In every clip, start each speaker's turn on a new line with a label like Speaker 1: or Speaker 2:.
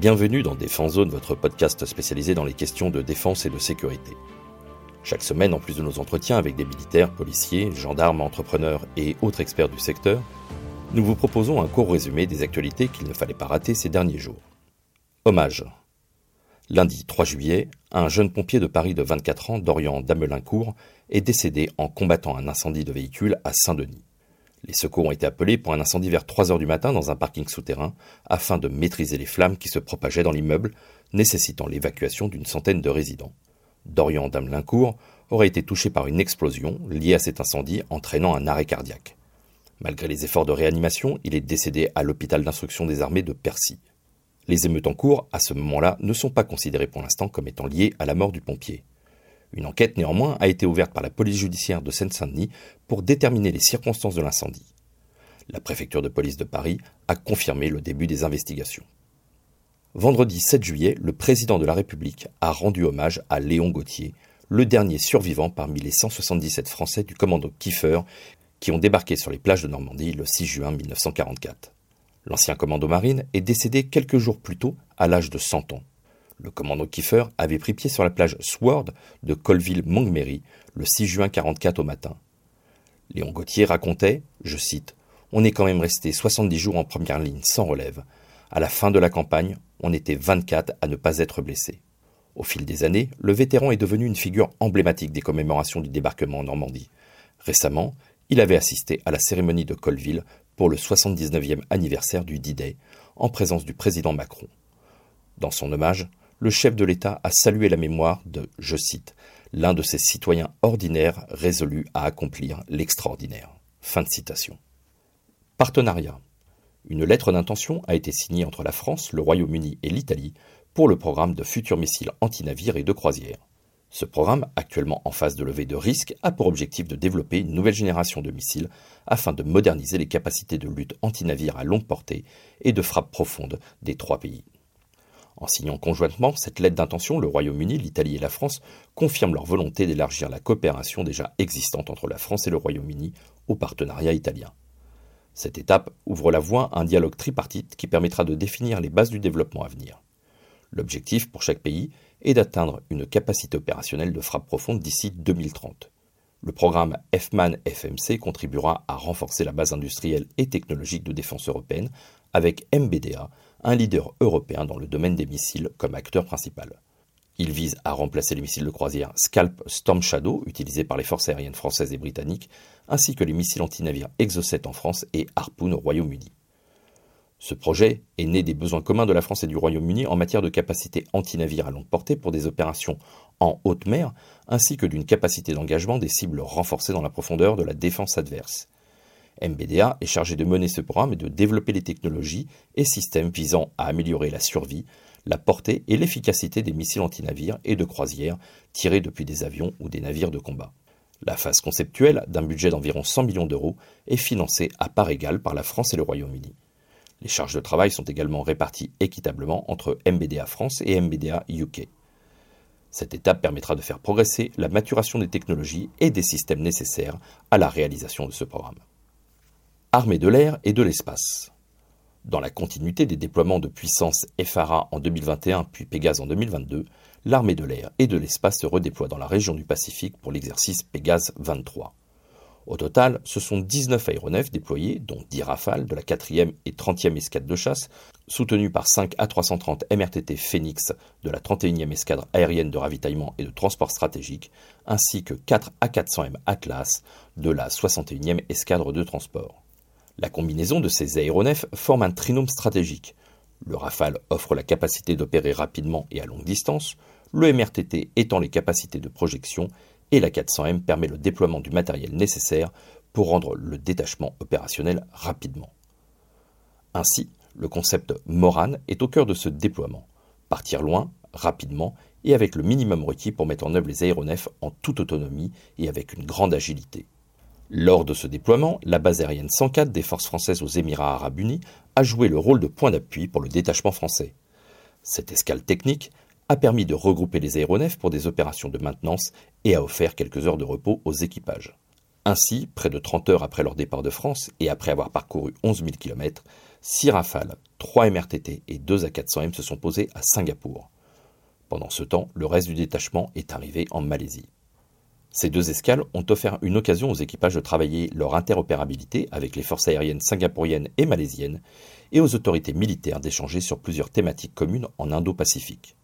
Speaker 1: Bienvenue dans Défense Zone, votre podcast spécialisé dans les questions de défense et de sécurité. Chaque semaine, en plus de nos entretiens avec des militaires, policiers, gendarmes, entrepreneurs et autres experts du secteur, nous vous proposons un court résumé des actualités qu'il ne fallait pas rater ces derniers jours. Hommage. Lundi 3 juillet, un jeune pompier de Paris de 24 ans, Dorian Damelincourt, est décédé en combattant un incendie de véhicule à Saint-Denis. Les secours ont été appelés pour un incendie vers 3 heures du matin dans un parking souterrain afin de maîtriser les flammes qui se propageaient dans l'immeuble, nécessitant l'évacuation d'une centaine de résidents. Dorian Damelincourt aurait été touché par une explosion liée à cet incendie entraînant un arrêt cardiaque. Malgré les efforts de réanimation, il est décédé à l'hôpital d'instruction des armées de Percy. Les émeutes en cours, à ce moment-là, ne sont pas considérées pour l'instant comme étant liées à la mort du pompier. Une enquête néanmoins a été ouverte par la police judiciaire de Seine-Saint-Denis pour déterminer les circonstances de l'incendie. La préfecture de police de Paris a confirmé le début des investigations. Vendredi 7 juillet, le président de la République a rendu hommage à Léon Gauthier, le dernier survivant parmi les 177 Français du commando Kiefer qui ont débarqué sur les plages de Normandie le 6 juin 1944. L'ancien commando marine est décédé quelques jours plus tôt, à l'âge de 100 ans. Le commando Kiefer avait pris pied sur la plage Sword de Colville-Montgomery le 6 juin 44 au matin. Léon Gauthier racontait, je cite, On est quand même resté 70 jours en première ligne sans relève. À la fin de la campagne, on était 24 à ne pas être blessés. Au fil des années, le vétéran est devenu une figure emblématique des commémorations du débarquement en Normandie. Récemment, il avait assisté à la cérémonie de Colville pour le 79e anniversaire du D-Day, en présence du président Macron. Dans son hommage, le chef de l'État a salué la mémoire de, je cite, l'un de ces citoyens ordinaires résolus à accomplir l'extraordinaire. Fin de citation. Partenariat. Une lettre d'intention a été signée entre la France, le Royaume-Uni et l'Italie pour le programme de futurs missiles anti-navires et de croisière. Ce programme, actuellement en phase de levée de risque, a pour objectif de développer une nouvelle génération de missiles afin de moderniser les capacités de lutte anti-navire à longue portée et de frappe profonde des trois pays. En signant conjointement cette lettre d'intention, le Royaume-Uni, l'Italie et la France confirment leur volonté d'élargir la coopération déjà existante entre la France et le Royaume-Uni au partenariat italien. Cette étape ouvre la voie à un dialogue tripartite qui permettra de définir les bases du développement à venir. L'objectif pour chaque pays est d'atteindre une capacité opérationnelle de frappe profonde d'ici 2030. Le programme FMAN-FMC contribuera à renforcer la base industrielle et technologique de défense européenne avec MBDA, un leader européen dans le domaine des missiles comme acteur principal. Il vise à remplacer les missiles de croisière Scalp Storm Shadow utilisés par les forces aériennes françaises et britanniques, ainsi que les missiles anti-navires Exocet en France et Harpoon au Royaume-Uni. Ce projet est né des besoins communs de la France et du Royaume-Uni en matière de capacité anti-navire à longue portée pour des opérations en haute mer, ainsi que d'une capacité d'engagement des cibles renforcées dans la profondeur de la défense adverse. MBDA est chargé de mener ce programme et de développer les technologies et systèmes visant à améliorer la survie, la portée et l'efficacité des missiles antinavires et de croisière tirés depuis des avions ou des navires de combat. La phase conceptuelle, d'un budget d'environ 100 millions d'euros, est financée à part égale par la France et le Royaume-Uni. Les charges de travail sont également réparties équitablement entre MBDA France et MBDA UK. Cette étape permettra de faire progresser la maturation des technologies et des systèmes nécessaires à la réalisation de ce programme. Armée de l'air et de l'espace. Dans la continuité des déploiements de puissance FARA en 2021 puis Pégase en 2022, l'armée de l'air et de l'espace se redéploie dans la région du Pacifique pour l'exercice Pégase 23. Au total, ce sont 19 aéronefs déployés, dont 10 rafales de la 4e et 30e escadre de chasse, soutenus par 5 A330 MRTT Phoenix de la 31e escadre aérienne de ravitaillement et de transport stratégique, ainsi que 4 A400M Atlas de la 61e escadre de transport. La combinaison de ces aéronefs forme un trinôme stratégique. Le Rafale offre la capacité d'opérer rapidement et à longue distance, le MRTT étend les capacités de projection et la 400M permet le déploiement du matériel nécessaire pour rendre le détachement opérationnel rapidement. Ainsi, le concept Moran est au cœur de ce déploiement. Partir loin, rapidement et avec le minimum requis pour mettre en œuvre les aéronefs en toute autonomie et avec une grande agilité. Lors de ce déploiement, la base aérienne 104 des forces françaises aux Émirats arabes unis a joué le rôle de point d'appui pour le détachement français. Cette escale technique a permis de regrouper les aéronefs pour des opérations de maintenance et a offert quelques heures de repos aux équipages. Ainsi, près de 30 heures après leur départ de France et après avoir parcouru 11 000 km, six Rafales, 3 MRTT et 2 A400M se sont posés à Singapour. Pendant ce temps, le reste du détachement est arrivé en Malaisie. Ces deux escales ont offert une occasion aux équipages de travailler leur interopérabilité avec les forces aériennes singapouriennes et malaisiennes et aux autorités militaires d'échanger sur plusieurs thématiques communes en Indo-Pacifique.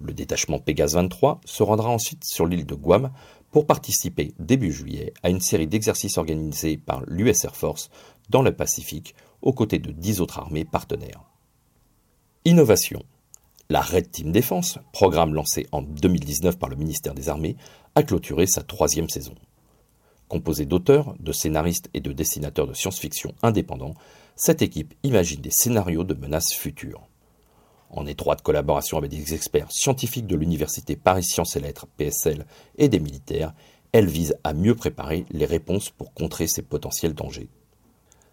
Speaker 1: Le détachement Pégase 23 se rendra ensuite sur l'île de Guam pour participer début juillet à une série d'exercices organisés par l'US Air Force dans le Pacifique aux côtés de dix autres armées partenaires. Innovation. La Red Team Défense, programme lancé en 2019 par le ministère des Armées, a clôturé sa troisième saison. Composée d'auteurs, de scénaristes et de dessinateurs de science-fiction indépendants, cette équipe imagine des scénarios de menaces futures. En étroite collaboration avec des experts scientifiques de l'Université Paris Sciences et Lettres, PSL, et des militaires, elle vise à mieux préparer les réponses pour contrer ces potentiels dangers.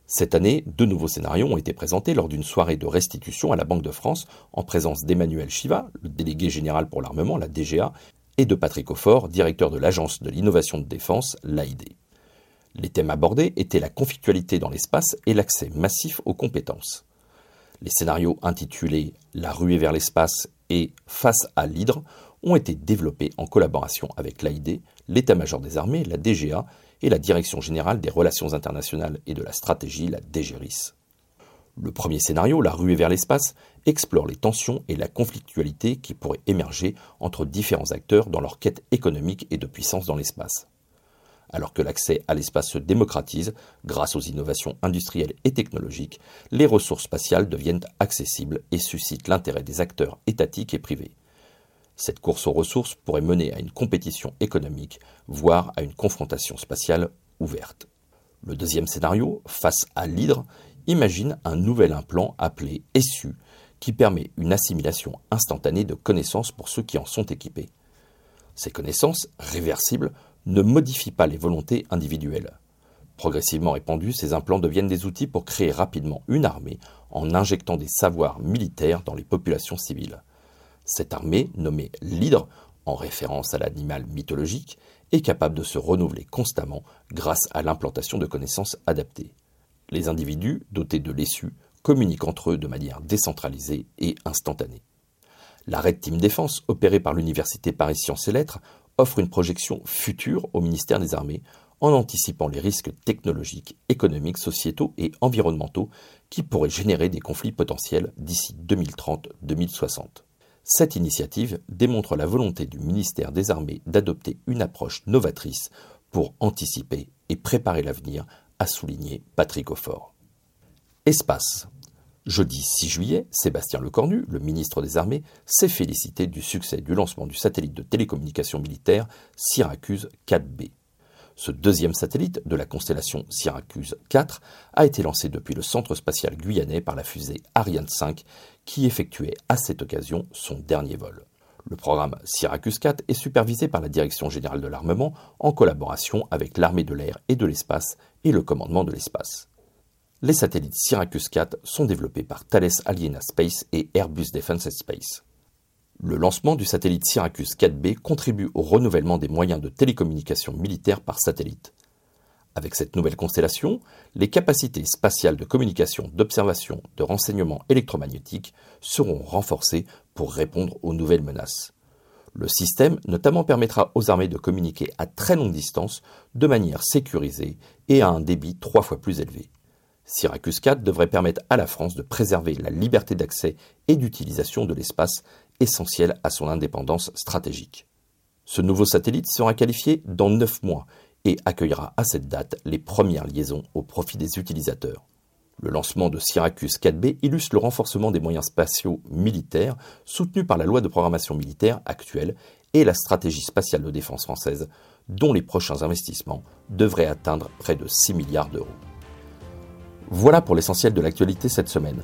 Speaker 1: Cette année, deux nouveaux scénarios ont été présentés lors d'une soirée de restitution à la Banque de France en présence d'Emmanuel Chiva, le délégué général pour l'armement, la DGA, et de Patrick Aufort, directeur de l'Agence de l'innovation de défense, l'AID. Les thèmes abordés étaient la conflictualité dans l'espace et l'accès massif aux compétences. Les scénarios intitulés La ruée vers l'espace et Face à l'hydre ont été développés en collaboration avec l'AID, l'état-major des armées, la DGA et la Direction générale des relations internationales et de la stratégie, la DGRIS. Le premier scénario, La ruée vers l'espace, explore les tensions et la conflictualité qui pourraient émerger entre différents acteurs dans leur quête économique et de puissance dans l'espace. Alors que l'accès à l'espace se démocratise grâce aux innovations industrielles et technologiques, les ressources spatiales deviennent accessibles et suscitent l'intérêt des acteurs étatiques et privés. Cette course aux ressources pourrait mener à une compétition économique, voire à une confrontation spatiale ouverte. Le deuxième scénario, face à l'hydre, imagine un nouvel implant appelé ESSU, qui permet une assimilation instantanée de connaissances pour ceux qui en sont équipés. Ces connaissances, réversibles, ne modifient pas les volontés individuelles. Progressivement répandus, ces implants deviennent des outils pour créer rapidement une armée en injectant des savoirs militaires dans les populations civiles. Cette armée, nommée l'hydre, en référence à l'animal mythologique, est capable de se renouveler constamment grâce à l'implantation de connaissances adaptées. Les individus, dotés de l'essu, communiquent entre eux de manière décentralisée et instantanée. La Red Team Défense, opérée par l'Université Paris Sciences et Lettres, offre une projection future au ministère des Armées en anticipant les risques technologiques, économiques, sociétaux et environnementaux qui pourraient générer des conflits potentiels d'ici 2030-2060. Cette initiative démontre la volonté du ministère des Armées d'adopter une approche novatrice pour anticiper et préparer l'avenir, a souligné Patrick Aufort. Espace. Jeudi 6 juillet, Sébastien Lecornu, le ministre des Armées, s'est félicité du succès du lancement du satellite de télécommunication militaire Syracuse 4B. Ce deuxième satellite de la constellation Syracuse 4 a été lancé depuis le centre spatial guyanais par la fusée Ariane 5 qui effectuait à cette occasion son dernier vol. Le programme Syracuse 4 est supervisé par la Direction générale de l'armement en collaboration avec l'armée de l'air et de l'espace et le commandement de l'espace. Les satellites Syracuse 4 sont développés par Thales Aliena Space et Airbus Defence Space. Le lancement du satellite Syracuse 4B contribue au renouvellement des moyens de télécommunication militaire par satellite. Avec cette nouvelle constellation, les capacités spatiales de communication, d'observation, de renseignement électromagnétique seront renforcées pour répondre aux nouvelles menaces. Le système notamment permettra aux armées de communiquer à très longue distance de manière sécurisée et à un débit trois fois plus élevé. Syracuse 4 devrait permettre à la France de préserver la liberté d'accès et d'utilisation de l'espace essentiel à son indépendance stratégique. Ce nouveau satellite sera qualifié dans 9 mois et accueillera à cette date les premières liaisons au profit des utilisateurs. Le lancement de Syracuse 4B illustre le renforcement des moyens spatiaux militaires soutenus par la loi de programmation militaire actuelle et la stratégie spatiale de défense française, dont les prochains investissements devraient atteindre près de 6 milliards d'euros. Voilà pour l'essentiel de l'actualité cette semaine.